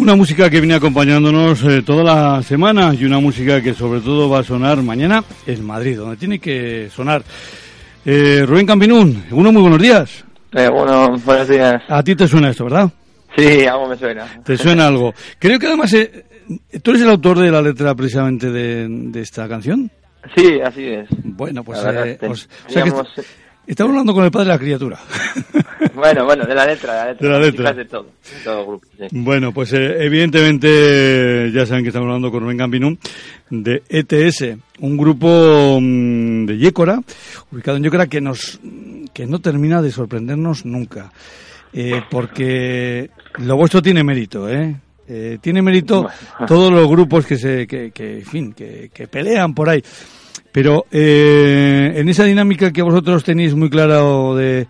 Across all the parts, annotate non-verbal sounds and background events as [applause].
Una música que viene acompañándonos eh, toda la semana y una música que sobre todo va a sonar mañana en Madrid, donde tiene que sonar. Eh, Rubén Campinún, uno muy buenos días. Eh, bueno, buenos días. A ti te suena esto, ¿verdad? Sí, algo me suena. Te suena algo. Creo que además, eh, ¿tú eres el autor de la letra precisamente de, de esta canción? Sí, así es. Bueno, pues... Verdad, o sea que estamos hablando con el padre de la criatura. [laughs] Bueno, bueno, de la letra, de la letra. De la letra. De todo, de todo el grupo, sí. Bueno, pues eh, evidentemente ya saben que estamos hablando con Rubén Campinú de ETS, un grupo mm, de Yécora, ubicado en Yécora que nos que no termina de sorprendernos nunca, Eh, porque lo vuestro tiene mérito, ¿eh? Eh, tiene mérito Bueno. [laughs] todos los grupos que se que, que, en fin que, que pelean por ahí pero eh, en esa dinámica que vosotros tenéis muy clara o de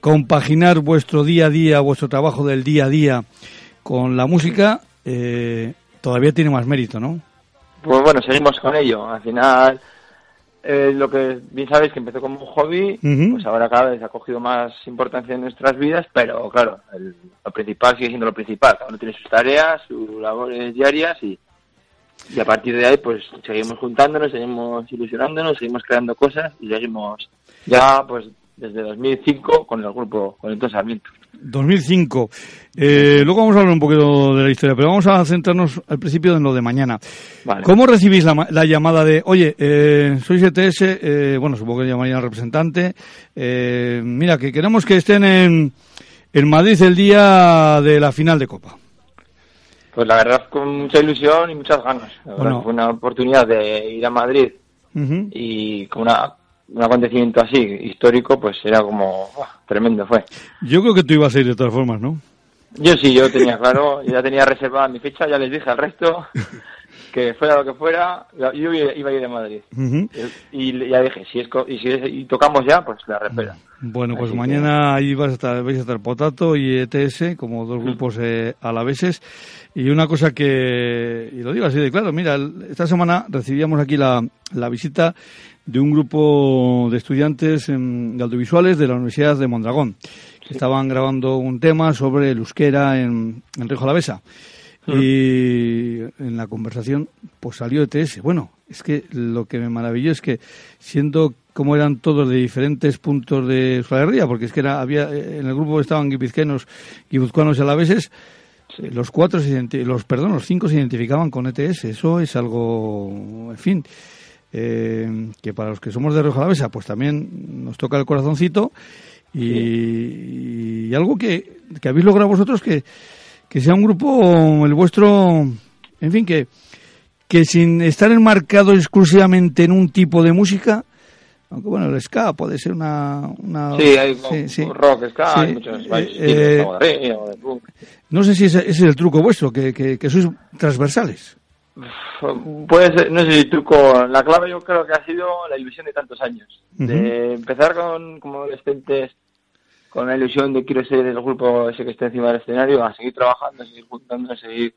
compaginar vuestro día a día, vuestro trabajo del día a día con la música, eh, todavía tiene más mérito, ¿no? Pues bueno, seguimos con ello. Al final, eh, lo que bien sabes que empezó como un hobby, pues ahora cada vez ha cogido más importancia en nuestras vidas, pero claro, el- lo principal sigue siendo lo principal. Cada uno tiene sus tareas, sus labores diarias y, y a partir de ahí pues seguimos juntándonos, seguimos ilusionándonos, seguimos creando cosas y seguimos ya pues desde 2005 con el grupo, con el Entonces Sarmiento. 2005. Eh, luego vamos a hablar un poquito de la historia, pero vamos a centrarnos al principio en lo de mañana. Vale. ¿Cómo recibís la, la llamada de, oye, eh, sois ETS, eh, bueno, supongo que llamaría al representante, eh, mira, que queremos que estén en, en Madrid el día de la final de Copa? Pues la verdad con mucha ilusión y muchas ganas. La verdad Bueno. fue una oportunidad de ir a Madrid y con una, un acontecimiento así histórico, pues era como ¡buah! tremendo fue. Yo creo que tú ibas a ir de todas formas, ¿no? Yo sí, yo tenía claro, [laughs] ya tenía reservada mi fecha, ya les dije al resto que fuera lo que fuera, yo iba a ir a Madrid. Y ya dije, si es co- y si es- y tocamos ya, pues la repera. Bueno, pues Así que- mañana ahí vas a estar, vais a estar Potato y ETS como dos grupos eh, alaveses. Y una cosa que, y lo digo así de claro, mira, esta semana recibíamos aquí la, la visita de un grupo de estudiantes em, de audiovisuales de la Universidad de Mondragón, que estaban grabando un tema sobre el euskera en, en Río Alavesa. Y en la conversación, pues salió ETS. Bueno, es que lo que me maravilló es que, siendo como eran todos de diferentes puntos de Euskal Herria, porque es que era, había, eh, en el grupo estaban guipizquenos, guipuzcoanos y alaveses, los cuatro, se los, perdón, los cinco se identificaban con ETS. Eso es algo, en fin, eh, que para los que somos de Río Alavesa, pues también nos toca el corazoncito. Y, y algo que, que habéis logrado vosotros que, que sea un grupo, el vuestro, en fin, que, que sin estar enmarcado exclusivamente en un tipo de música, aunque bueno, el ska puede ser una... una Sí, hay sí, sí. rock, ska, Sí, hay muchos eh, eh, como de reggae, o de punk. No sé si ese, ese es el truco vuestro, que, que, que sois transversales. Puede ser, no sé si truco, la clave yo creo que ha sido la ilusión de tantos años. De empezar con, como adolescentes con la ilusión de quiero ser el grupo ese que esté encima del escenario, a seguir trabajando, a seguir juntando, a seguir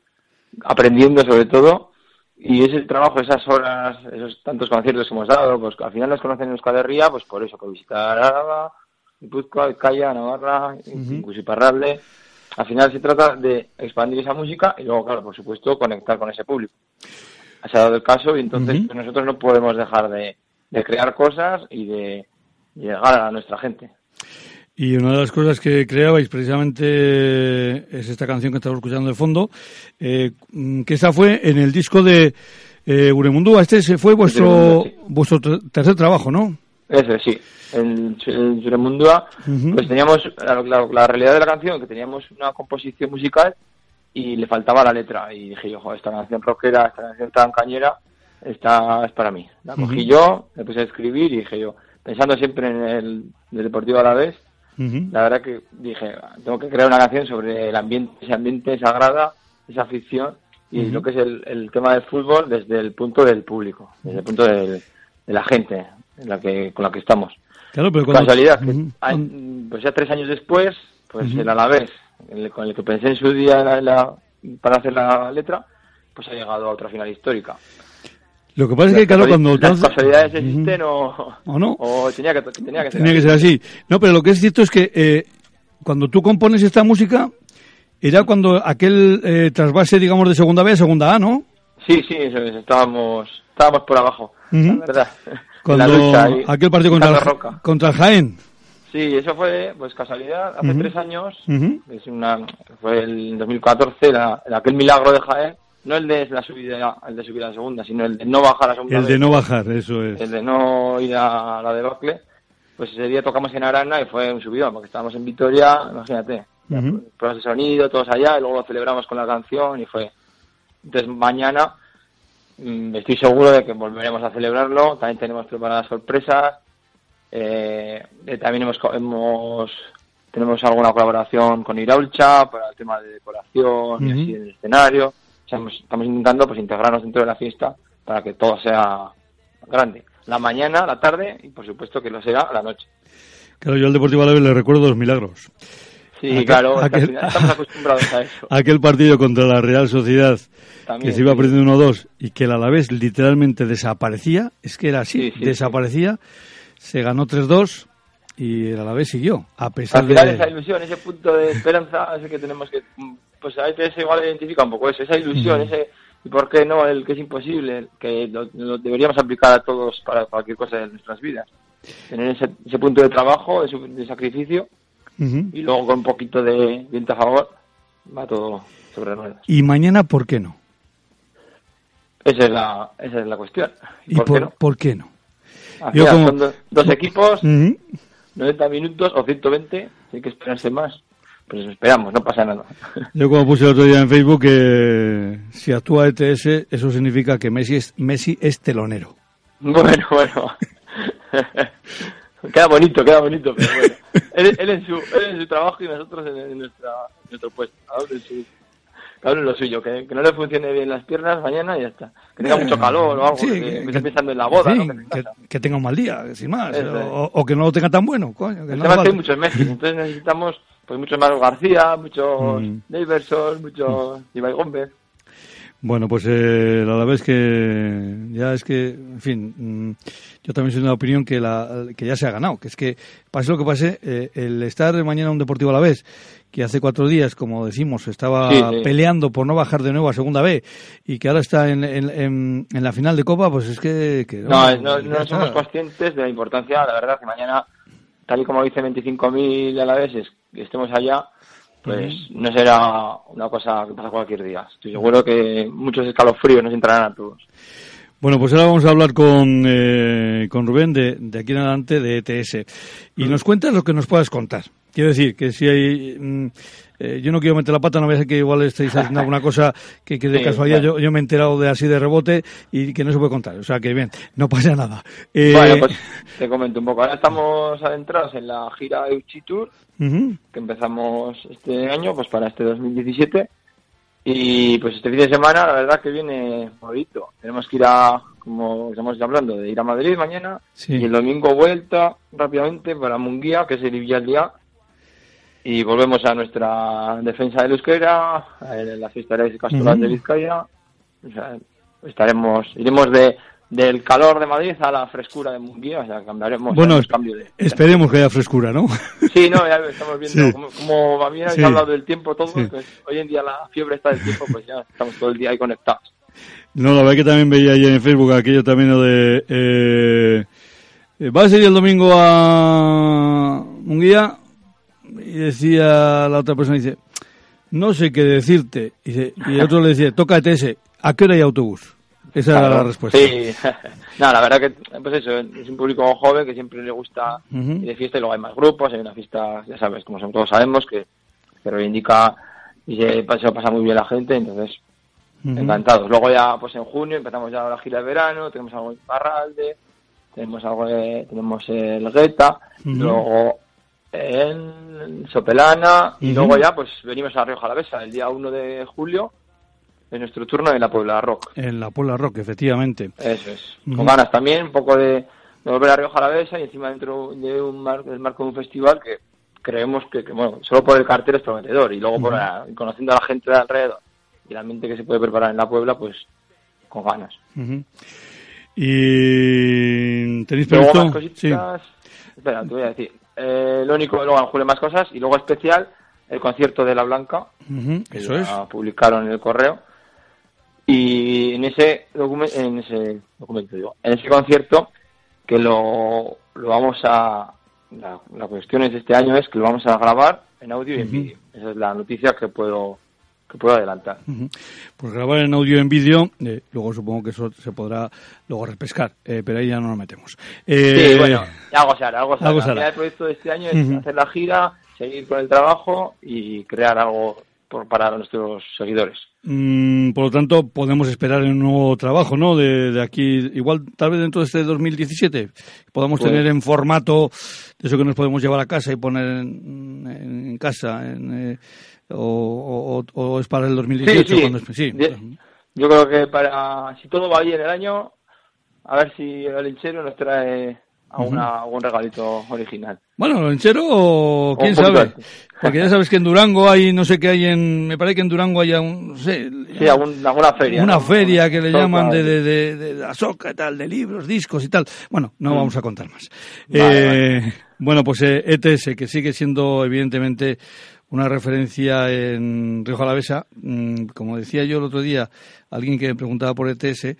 aprendiendo sobre todo. Y ese trabajo, esas horas, esos tantos conciertos que hemos dado, pues al final nos conocen en Euskal Herria, pues por eso, por visitar Álava, Guipúzcoa, Vizcaya, Navarra, incluso Iparralde. Al final se trata de expandir esa música y luego, claro, por supuesto, conectar con ese público. Se ha dado el caso y entonces pues, nosotros no podemos dejar de, de crear cosas y de llegar a nuestra gente. Y una de las cosas que creabais precisamente es esta canción que estamos escuchando de fondo, eh, mm, que esta fue en el disco de eh, Uremundúa. Este se fue vuestro, Uremundúa, vuestro ter- tercer trabajo, ¿no? Ese, sí. En, en Suremundua, Ujú. pues teníamos la, la- la realidad de la canción, que teníamos una composición musical y le faltaba la letra. Y dije yo, "Jo, esta canción rockera, esta canción tan cañera, esta es para mí. La cogí yo, me puse a escribir y dije yo, pensando siempre en el, del Deportivo a la vez, La verdad que dije, tengo que crear una canción sobre el ambiente, ese ambiente sagrada, esa afición y lo que es el, el tema del fútbol desde el punto del público, desde el punto del- de la gente en la que, con la que estamos. Claro, pero cuando... Casualidad, hay- pues ya tres años después, pues el Alavés, el- con el que pensé en su día la- la- para hacer la letra, pues ha llegado a otra final histórica. Lo que pasa es que, claro, cuando... las casualidades existen o, ¿O no? o tenía que, tenía que ser Tenía que ser así. No, pero lo que es cierto es que eh, cuando tú compones esta música, Era cuando aquel eh, trasvase, digamos, de segunda B a segunda A, ¿no? Sí, sí, eso es. Estábamos, estábamos por abajo, la verdad. [laughs] Cuando la lucha ahí, aquel partido contra el, Roca. contra el Jaén. Sí, eso fue, pues casualidad, hace tres años, es una, fue el 2014, la, el- aquel milagro de Jaén, no el de la subida, el de subir a la segunda, sino el de no bajar a la segunda. El de no bajar, eso es. el de no ir a la debacle, pues ese día tocamos en Arana y fue un subidón, porque estábamos en Vitoria, imagínate, pues, pruebas de sonido, todos allá, y luego lo celebramos con la canción y fue. Entonces mañana mm, estoy seguro de que volveremos a celebrarlo, también tenemos preparadas sorpresas, eh, eh, también hemos, hemos tenemos alguna colaboración con Iraulcha para el tema de decoración y así en el escenario. O sea, hemos- estamos intentando pues integrarnos dentro de la fiesta para que todo sea grande. La mañana, la tarde y por supuesto que lo será la noche. Claro, yo al Deportivo Alavés le recuerdo dos milagros. Sí, Aquel- claro, es aquel- estamos acostumbrados a eso. [laughs] Aquel partido contra la Real Sociedad, También, que se iba perdiendo 1-2 y que el Alavés literalmente desaparecía, es que era así, Sí, sí, desaparecía, se ganó 3-2 y el Alavés siguió, a pesar Al final esa de... ilusión, ese punto de esperanza, ese que tenemos que, pues a veces igual identifica un poco eso, esa ilusión, ese, y por qué no, el que es imposible, que lo, lo deberíamos aplicar a todos para cualquier cosa de nuestras vidas. Tener ese, ese punto de trabajo, de, sacrificio, y luego con un poquito de viento a favor, va todo sobre ruedas. Y mañana, ¿por qué no? Esa es la, esa es la cuestión. ¿Y ¿Por, por, qué no? por qué no? Al Yo como- son dos equipos, Ujú. 90 minutos o 120, si hay que esperarse más, pues esperamos, no pasa nada. [laughs] Yo como puse el otro día en Facebook que si actúa ETS, eso significa que Messi es, Messi es telonero. Bueno, bueno. [laughs] queda bonito, queda bonito, pero bueno. Él, él en, su, él en su trabajo y nosotros en, en nuestra, en nuestro puesto. En, su, en lo suyo. Que, que no le funcione bien las piernas mañana y ya está. Que tenga mucho calor o algo. Sí, que, que- que esté pensando en la boda. Que tenga un mal día, sin más. O, o que no lo tenga tan bueno, coño. Que El no vale. hay muchos Messi, entonces necesitamos pues muchos Mario García, muchos Mm. Muchos Ibai Gómez. Bueno, pues eh, la es que ya es que, en fin, mm, yo también soy de la opinión que, la, que ya se ha ganado, que es que pase lo que pase, eh, el estar mañana un Deportivo a la vez, que hace cuatro días, como decimos, estaba Sí, sí. peleando por no bajar de nuevo a Segunda B y que ahora está en, en, en- en la final de Copa, pues es que... que, No, no, no somos conscientes de la importancia, la verdad, que mañana, tal y como dicen 25.000 a la vez, es que estemos allá, pues no será una cosa que pasa cualquier día. Estoy seguro que muchos escalofríos nos entrarán a todos. Bueno, pues ahora vamos a hablar con, eh, con Rubén de, de aquí en adelante de ETS. Y nos cuentas lo que nos puedas contar. Quiero decir que si hay... eh, yo no quiero meter la pata, no voy a ser que igual estéis [laughs] haciendo alguna cosa que, que de Sí, casualidad yo, yo me he enterado de así de rebote y que no se puede contar. O sea que bien, no pasa nada. Eh, Bueno, pues te comento un poco. Ahora estamos adentrados en la gira Euchi Tour, ujú, que empezamos este año, pues para este 2017. Y pues este fin de semana, la verdad que viene bonito. Tenemos que ir a, como estamos hablando, de ir a Madrid mañana. Sí. Y el domingo vuelta rápidamente para Munguía, que es el Villalía. Y volvemos a nuestra defensa del euskera, en la fiesta de Castoral de Ujú. Vizcaya. O sea, estaremos, iremos de, del calor de Madrid a la frescura de Munguía, o sea, cambiaremos Bueno, haremos cambio de... esperemos que haya frescura, ¿no? Sí, no, ya estamos viendo. Sí. Como, como habían Sí. hablado del tiempo todo, Sí. pues hoy en día la fiebre está del tiempo, pues ya estamos todo el día ahí conectados. No, la verdad que también veía ayer en Facebook aquello también lo de... Eh, eh, ¿Vas a ir el domingo a Munguía? Y decía la otra persona, dice, no sé qué decirte. Y, dice- y el otro le decía, toca ETS, ¿a qué hora hay autobús? Esa era la respuesta. Sí, [laughs] no, la verdad que, pues eso, es un público joven que siempre le gusta Ujú. ir de fiesta y luego hay más grupos, hay una fiesta, ya sabes, como todos sabemos, que, que reivindica y se, se lo pasa muy bien la gente, entonces encantados. Luego ya, pues en junio empezamos ya la gira de verano, tenemos algo en Parralde, tenemos algo de, tenemos el Gueta, luego en Sopelana y luego ya pues venimos a Rioja Alavesa el día 1 de julio es nuestro turno en la Puebla Rock. En la Puebla Rock, efectivamente. Eso es. Con ganas también, un poco de, de volver a Rioja Alavesa y encima dentro de un mar- del marco de un festival que creemos que, que, bueno, solo por el cartel es prometedor y luego por la- conociendo a la gente de alrededor y la mente que se puede preparar en la Puebla, pues con ganas. ¿Y tenéis previsto? Espera, te voy a decir. Eh, lo único, luego en julio más cosas y luego especial el concierto de La Blanca, eso es. publicaron en el correo, y en ese, documento, en ese documento, digo, en ese concierto, que lo, lo vamos a, la, la, cuestión es este año es que lo vamos a grabar en audio y en vídeo. Esa es la noticia que puedo que puedo adelantar. Pues grabar en audio y en vídeo, eh, luego supongo que eso se podrá luego repescar, eh, pero ahí ya no nos metemos. Eh, sí, bueno, algo se hará, algo se hará. El proyecto de este año es hacer la gira, seguir con el trabajo y crear algo por, para nuestros seguidores. Mm, por lo tanto, podemos esperar un nuevo trabajo, ¿no? De, aquí, igual, tal vez dentro de este 2017, podamos pues tener en formato de eso que nos podemos llevar a casa y poner en, casa, en, o, o, es para el 2018? Sí, Yo creo que para, si todo va bien el año, a ver si el linchero nos trae a una, algún regalito original. Bueno, el linchero, quién sabe. Porque ya sabes que en Durango hay, no sé qué hay en, me parece que en Durango hay un, no sé. Sí, alguna feria. Una feria que le llaman de, de, de, de, la soca y tal, de libros, discos y tal. Bueno, no mm. vamos a contar más. eh, Bueno, pues ETS, e que sigue siendo evidentemente una referencia en Río Jalavesa. Mm, como decía yo el otro día, alguien que me preguntaba por ETS,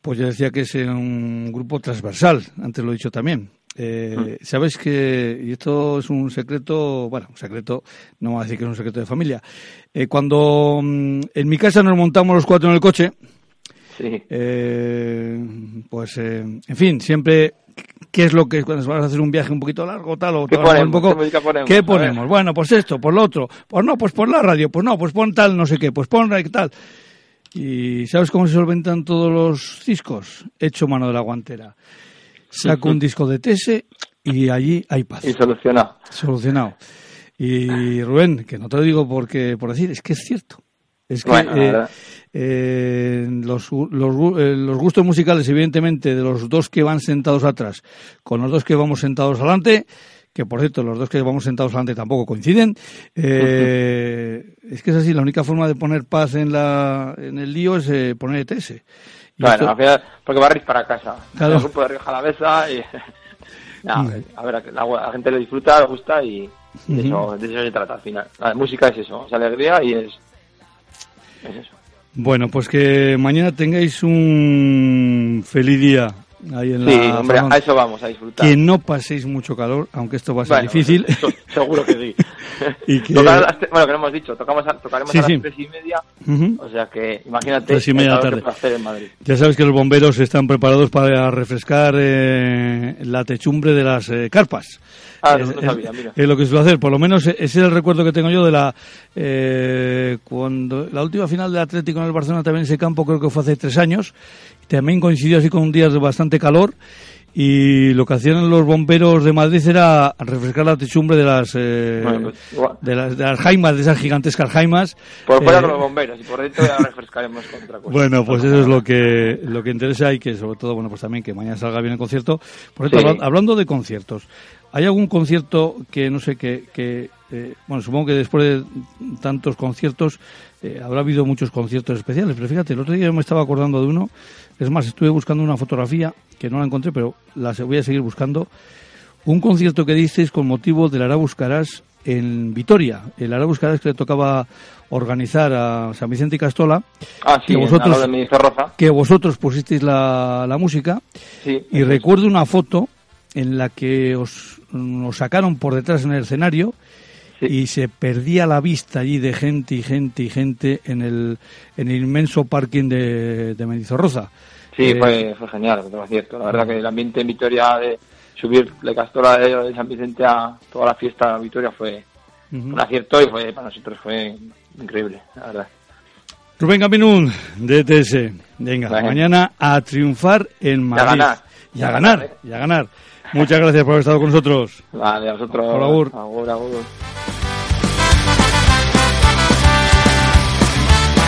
pues yo decía que es un grupo transversal, antes lo he dicho también. Eh, mm. Sabes que, y esto es un secreto, bueno, un secreto, no voy a decir que es un secreto de familia. Eh, cuando mm, en mi casa nos montamos los cuatro en el coche, sí. eh, pues, eh, en fin, siempre qué es lo que cuando vas a hacer un viaje un poquito largo tal o ¿Qué ponemos? un poco ¿Qué ponemos? ¿Qué ponemos? Bueno, pues esto, por lo otro, pues no, pues por la radio, pues no, pues pon tal, no sé qué, pues pon tal. ¿Y sabes cómo se solventan todos los discos? Hecho mano de la guantera. Saco un disco de Tese y allí hay paz. Y solucionado. Solucionado. Y Rubén, que no te lo digo porque por decir, es que es cierto. Es que eh, eh, los, los, eh, los, gustos musicales, evidentemente, de los dos que van sentados atrás con los dos que vamos sentados adelante, que por cierto, los dos que vamos sentados adelante tampoco coinciden, eh, es que es así, la única forma de poner paz en, la, en el lío es eh, poner ETS. Y bueno, porque va a ir para casa. Claro. El grupo de Río Jalavesa y... [laughs] no, a ver, la, la, gente le disfruta, le gusta y, de, eso, de eso se trata al final. La música es eso, es alegría y es es eso. Bueno, pues que mañana tengáis un feliz día ahí en sí, hombre, a eso vamos, a disfrutar. Que no paséis mucho calor, aunque esto va a ser difícil. seguro que sí. [laughs] y [laughs] que... bueno, que lo hemos dicho, tocamos tocaremos a las tres y media, o sea que imagínate tres y media tarde. hacer en Madrid. Ya sabes que los bomberos están preparados para refrescar eh, la techumbre de las eh, carpas. Ah, no, sabía, mira. Es, lo que suele hacer, por lo menos ese es el recuerdo que tengo yo de la eh, cuando la última final del Atlético en el Barcelona también en ese campo creo que fue hace tres años, también coincidió así con un día de bastante calor y lo que hacían los bomberos de Madrid era refrescar la techumbre de las eh, pues, de las de las jaimas de esas gigantescas jaimas. Por fuera eh, con los bomberos y por dentro ya refrescaremos con otra cosa. Bueno pues eso es lo que [laughs] lo que interesa y que sobre todo bueno pues también que mañana salga bien el concierto. Por cierto hablando de conciertos ¿Hay algún concierto que, no sé, que, que eh, bueno, supongo que después de tantos conciertos eh, habrá habido muchos conciertos especiales, pero fíjate, el otro día yo me estaba acordando de uno, es más, estuve buscando una fotografía que no la encontré, pero la voy a seguir buscando, un concierto que disteis con motivo del Arabuscarás en Vitoria, el Arabuscarás que le tocaba organizar a San Vicente y Castola, ah, sí, que, vosotros, Rosa. que vosotros pusisteis la, la música, sí, y recuerdo una foto en la que os, nos sacaron por detrás en el escenario y se perdía la vista allí de gente y gente y gente en el, en el inmenso parking de, de Mendizorroza. Sí, eh, fue, fue genial, es cierto. La verdad que el ambiente en Vitoria de subir de Castora de San Vicente a toda la fiesta de Vitoria fue un acierto y fue para nosotros fue increíble, la verdad. Rubén Caminún, de ETS. Venga, mañana a triunfar en Madrid. Y a ganar. Y a ganar, y a ganar. Muchas gracias por haber estado con nosotros. Vale, a vosotros. Por favor.